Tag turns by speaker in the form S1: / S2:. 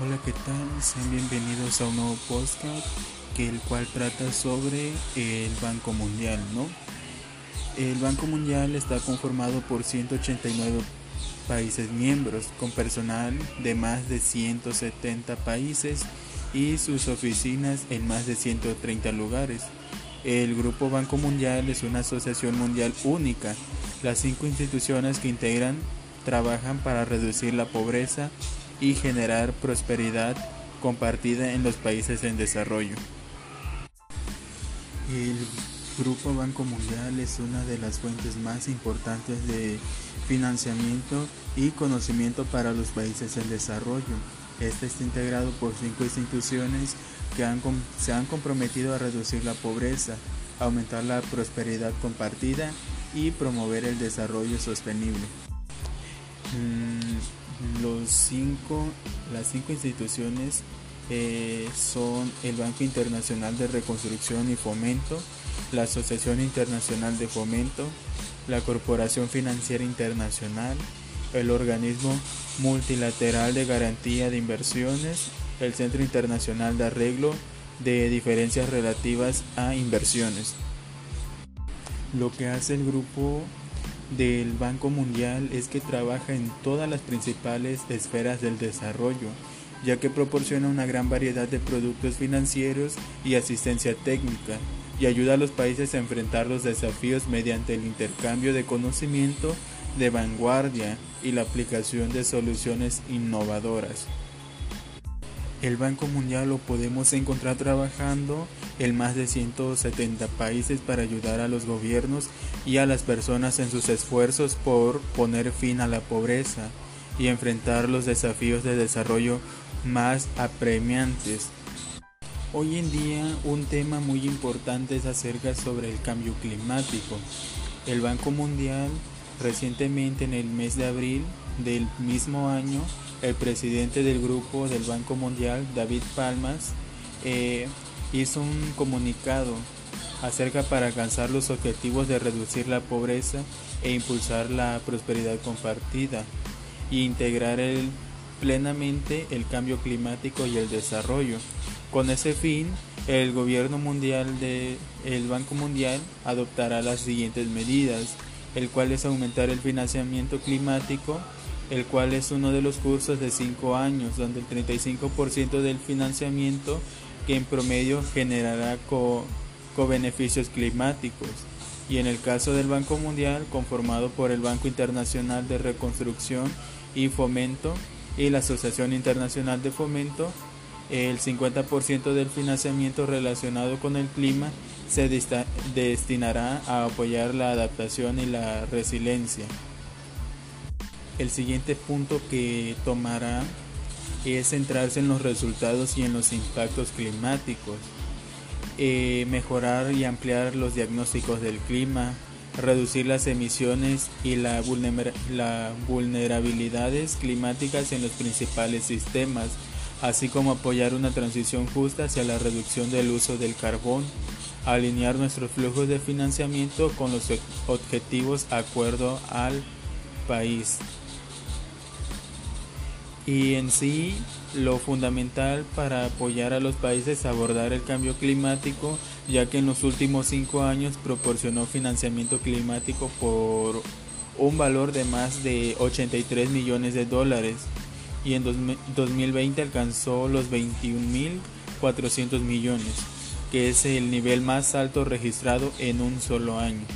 S1: Hola, ¿qué tal? Sean bienvenidos a un nuevo podcast que el cual trata sobre el Banco Mundial, ¿no? El Banco Mundial está conformado por 189 países miembros con personal de más de 170 países y sus oficinas en más de 130 lugares. El Grupo Banco Mundial es una asociación mundial única. Las cinco instituciones que integran trabajan para reducir la pobreza y generar prosperidad compartida en los países en desarrollo. El Grupo Banco Mundial es una de las fuentes más importantes de financiamiento y conocimiento para los países en desarrollo. Este está integrado por cinco instituciones que se han comprometido a reducir la pobreza, aumentar la prosperidad compartida y promover el desarrollo sostenible. Mm, los cinco, las cinco instituciones eh, son el Banco Internacional de Reconstrucción y Fomento, la Asociación Internacional de Fomento, la Corporación Financiera Internacional, el Organismo Multilateral de Garantía de Inversiones, el Centro Internacional de Arreglo de Diferencias Relativas a Inversiones. Lo que hace el grupo del Banco Mundial es que trabaja en todas las principales esferas del desarrollo, ya que proporciona una gran variedad de productos financieros y asistencia técnica, y ayuda a los países a enfrentar los desafíos mediante el intercambio de conocimiento de vanguardia y la aplicación de soluciones innovadoras. El Banco Mundial lo podemos encontrar trabajando en más de 170 países para ayudar a los gobiernos y a las personas en sus esfuerzos por poner fin a la pobreza y enfrentar los desafíos de desarrollo más apremiantes. Hoy en día un tema muy importante es acerca sobre el cambio climático. El Banco Mundial recientemente en el mes de abril del mismo año el presidente del grupo del Banco Mundial, David Palmas, eh, hizo un comunicado acerca para alcanzar los objetivos de reducir la pobreza e impulsar la prosperidad compartida e integrar plenamente el cambio climático y el desarrollo. Con ese fin, el gobierno mundial de el Banco Mundial adoptará las siguientes medidas, el cual es aumentar el financiamiento climático el cual es uno de los cursos de 5 años, donde el 35% del financiamiento que en promedio generará co-beneficios climáticos. Y en el caso del Banco Mundial, conformado por el Banco Internacional de Reconstrucción y Fomento y la Asociación Internacional de Fomento, el 50% del financiamiento relacionado con el clima se destinará a apoyar la adaptación y la resiliencia. El siguiente punto que tomará es centrarse en los resultados y en los impactos climáticos, eh, mejorar y ampliar los diagnósticos del clima, reducir las emisiones y las vulnerabilidades climáticas en los principales sistemas, así como apoyar una transición justa hacia la reducción del uso del carbón, alinear nuestros flujos de financiamiento con los objetivos acuerdo al país y en sí lo fundamental para apoyar a los países a abordar el cambio climático, ya que en los últimos cinco años proporcionó financiamiento climático por un valor de más de 83 millones de dólares y en 2020 alcanzó los 21.400 millones, que es el nivel más alto registrado en un solo año.